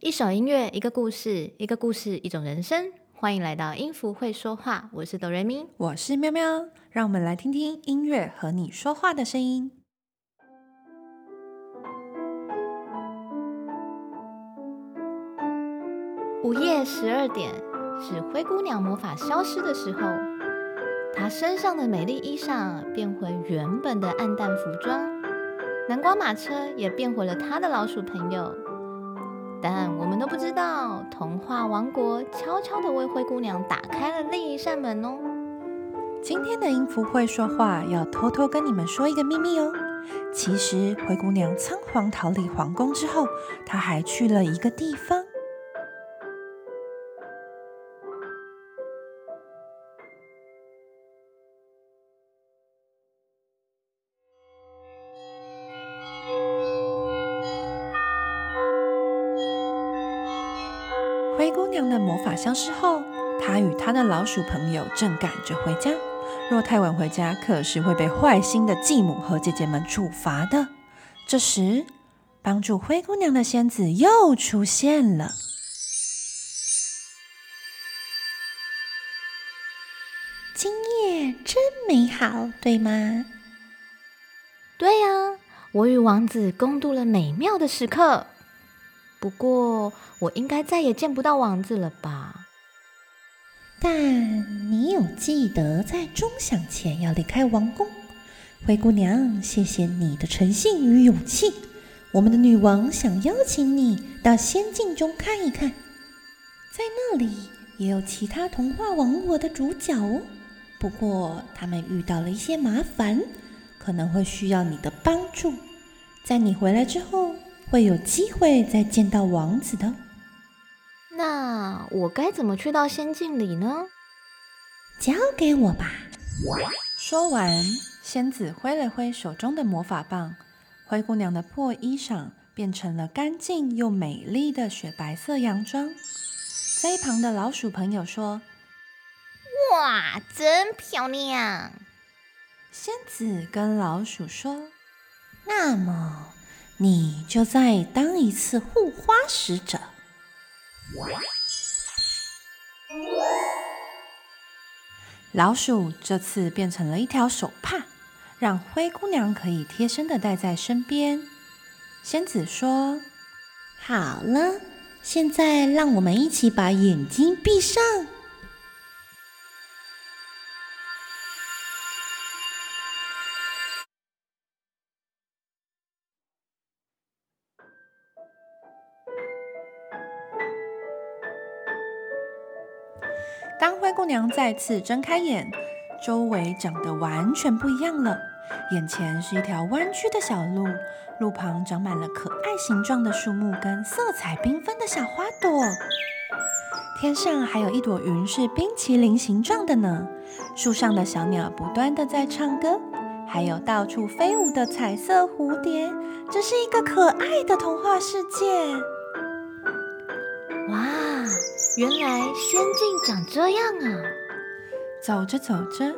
一首音乐，一个故事，一个故事，一种人生。欢迎来到音符会说话，我是哆瑞咪，我是喵喵，让我们来听听音乐和你说话的声音。午夜十二点是灰姑娘魔法消失的时候，她身上的美丽衣裳变回原本的暗淡服装，南瓜马车也变回了她的老鼠朋友。但我们都不知道，童话王国悄悄地为灰姑娘打开了另一扇门哦。今天的音符会说话，要偷偷跟你们说一个秘密哦。其实灰姑娘仓皇逃离皇宫之后，她还去了一个地方。消失后，他与他的老鼠朋友正赶着回家。若太晚回家，可是会被坏心的继母和姐姐们处罚的。这时，帮助灰姑娘的仙子又出现了。今夜真美好，对吗？对呀，我与王子共度了美妙的时刻。不过，我应该再也见不到王子了吧？但你有记得在钟响前要离开王宫？灰姑娘，谢谢你的诚信与勇气。我们的女王想邀请你到仙境中看一看，在那里也有其他童话王国的主角哦。不过，他们遇到了一些麻烦，可能会需要你的帮助。在你回来之后。会有机会再见到王子的。那我该怎么去到仙境里呢？交给我吧。说完，仙子挥了挥手中的魔法棒，灰姑娘的破衣裳变成了干净又美丽的雪白色洋装。在一旁的老鼠朋友说：“哇，真漂亮！”仙子跟老鼠说：“那么。”你就再当一次护花使者。老鼠这次变成了一条手帕，让灰姑娘可以贴身的带在身边。仙子说：“好了，现在让我们一起把眼睛闭上。”当灰姑娘再次睁开眼，周围长得完全不一样了。眼前是一条弯曲的小路，路旁长满了可爱形状的树木跟色彩缤纷的小花朵。天上还有一朵云是冰淇淋形状的呢。树上的小鸟不断的在唱歌，还有到处飞舞的彩色蝴蝶。这是一个可爱的童话世界。哇！原来仙境长这样啊！走着走着，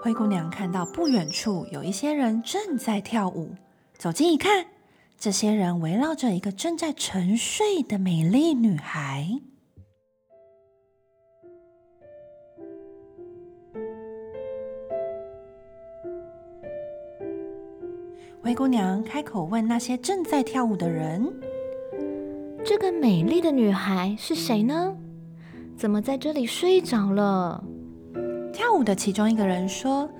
灰姑娘看到不远处有一些人正在跳舞。走近一看，这些人围绕着一个正在沉睡的美丽女孩。灰姑娘开口问那些正在跳舞的人：“这个美丽的女孩是谁呢？”怎么在这里睡着了？跳舞的其中一个人说：“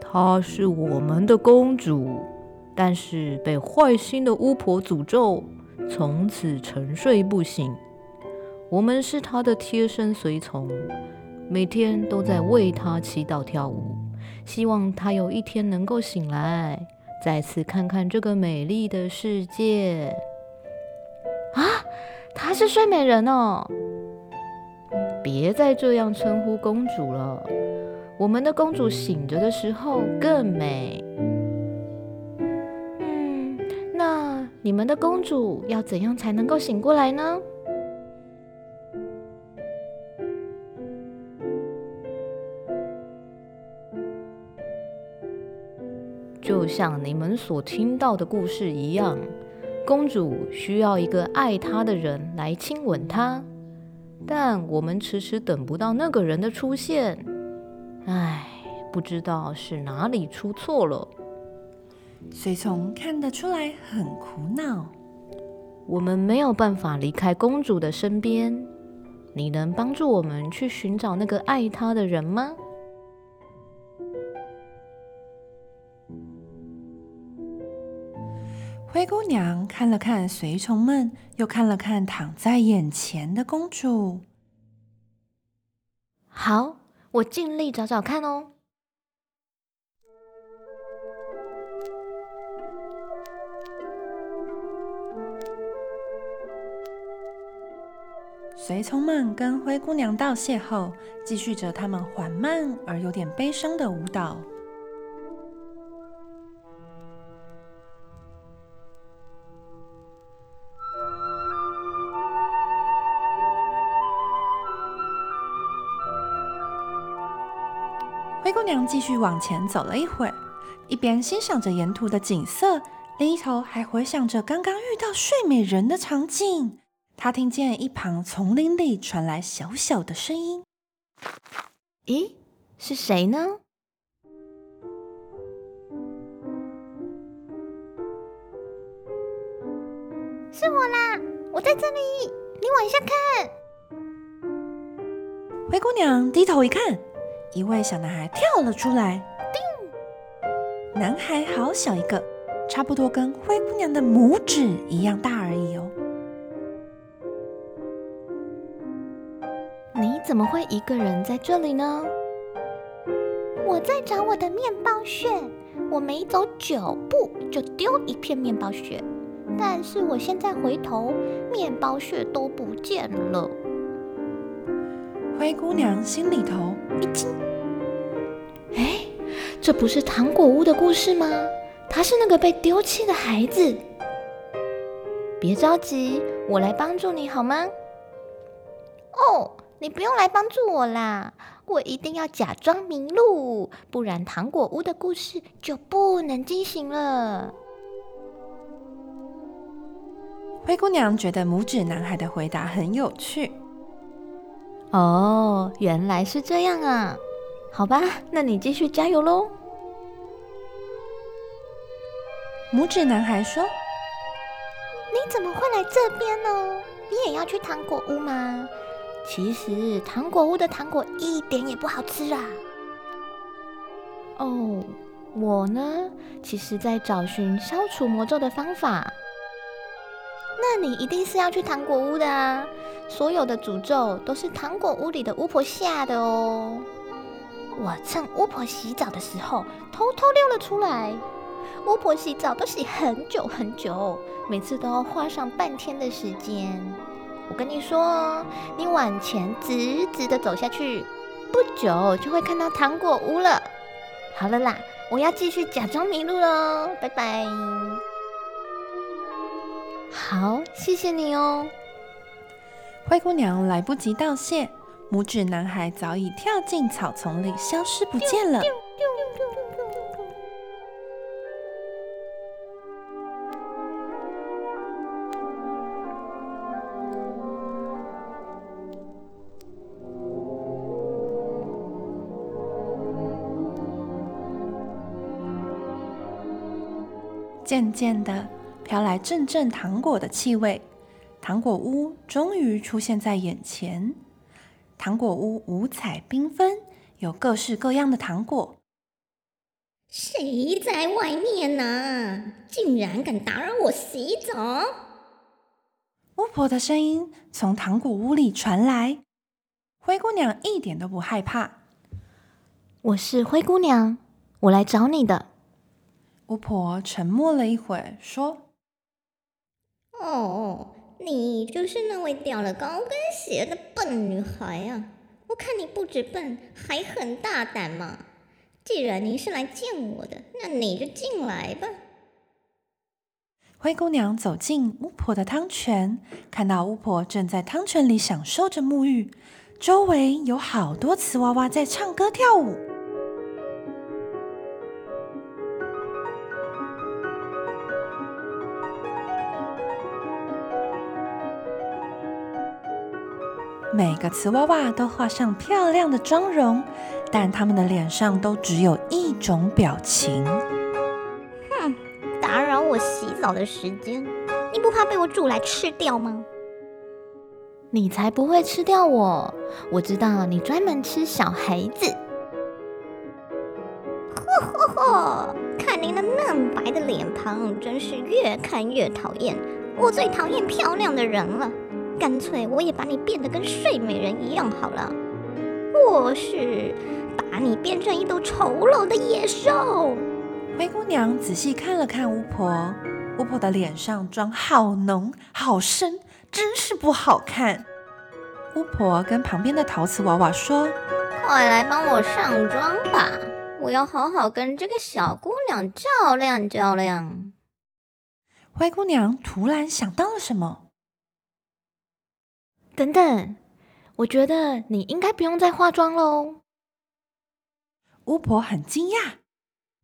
她是我们的公主，但是被坏心的巫婆诅咒，从此沉睡不醒。我们是她的贴身随从，每天都在为她祈祷跳舞，希望她有一天能够醒来，再次看看这个美丽的世界。”啊！她是睡美人哦，别再这样称呼公主了。我们的公主醒着的时候更美。嗯，那你们的公主要怎样才能够醒过来呢？就像你们所听到的故事一样。公主需要一个爱她的人来亲吻她，但我们迟迟等不到那个人的出现。唉，不知道是哪里出错了。随从看得出来很苦恼。我们没有办法离开公主的身边，你能帮助我们去寻找那个爱她的人吗？灰姑娘看了看随从们，又看了看躺在眼前的公主。好，我尽力找找看哦。随从们跟灰姑娘道谢后，继续着他们缓慢而有点悲伤的舞蹈。娘继续往前走了一会儿，一边欣赏着沿途的景色，另一头还回想着刚刚遇到睡美人的场景。她听见一旁丛林里传来小小的声音：“咦，是谁呢？”“是我啦，我在这里，你往下看。”灰姑娘低头一看。一位小男孩跳了出来，叮男孩好小一个，差不多跟灰姑娘的拇指一样大而已哦。你怎么会一个人在这里呢？我在找我的面包屑，我每走九步就丢一片面包屑，但是我现在回头，面包屑都不见了。灰姑娘心里头一惊，哎，这不是糖果屋的故事吗？他是那个被丢弃的孩子。别着急，我来帮助你好吗？哦，你不用来帮助我啦，我一定要假装迷路，不然糖果屋的故事就不能进行了。灰姑娘觉得拇指男孩的回答很有趣。哦，原来是这样啊！好吧，那你继续加油喽。拇指男孩说：“你怎么会来这边呢？你也要去糖果屋吗？其实糖果屋的糖果一点也不好吃啊。”哦，我呢，其实在找寻消除魔咒的方法。那你一定是要去糖果屋的啊！所有的诅咒都是糖果屋里的巫婆下的哦。我趁巫婆洗澡的时候偷偷溜了出来。巫婆洗澡都洗很久很久，每次都要花上半天的时间。我跟你说，你往前直直的走下去，不久就会看到糖果屋了。好了啦，我要继续假装迷路喽，拜拜。好，谢谢你哦。灰姑娘来不及道谢，拇指男孩早已跳进草丛里，消失不见了。渐渐的，飘来阵阵糖果的气味。糖果屋终于出现在眼前。糖果屋五彩缤纷，有各式各样的糖果。谁在外面呢？竟然敢打扰我洗澡！巫婆的声音从糖果屋里传来。灰姑娘一点都不害怕。我是灰姑娘，我来找你的。巫婆沉默了一会，说：“哦。”你就是那位掉了高跟鞋的笨女孩啊！我看你不止笨，还很大胆嘛。既然你是来见我的，那你就进来吧。灰姑娘走进巫婆的汤泉，看到巫婆正在汤泉里享受着沐浴，周围有好多瓷娃娃在唱歌跳舞。每个瓷娃娃都画上漂亮的妆容，但他们的脸上都只有一种表情。哼，打扰我洗澡的时间，你不怕被我煮来吃掉吗？你才不会吃掉我！我知道你专门吃小孩子。嚯嚯嚯！看您那嫩白的脸庞，真是越看越讨厌。我最讨厌漂亮的人了，干脆我也把你变得跟睡美人一样好了。或是把你变成一头丑陋的野兽。灰姑娘仔细看了看巫婆，巫婆的脸上妆好浓好深。真是不好看。巫婆跟旁边的陶瓷娃娃说：“快来帮我上妆吧，我要好好跟这个小姑娘较量较量。”灰姑娘突然想到了什么，等等，我觉得你应该不用再化妆喽。巫婆很惊讶：“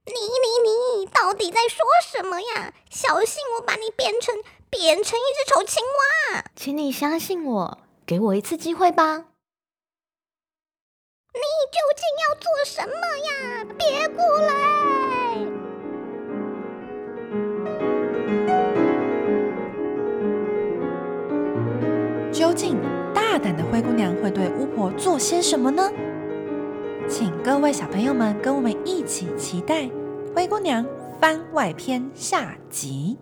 你你你，到底在说什么呀？小心我把你变成……”变成一只丑青蛙，请你相信我，给我一次机会吧。你究竟要做什么呀？别过来！胆的灰姑娘会对巫婆做些什么呢？请各位小朋友们跟我们一起期待《灰姑娘》番外篇下集。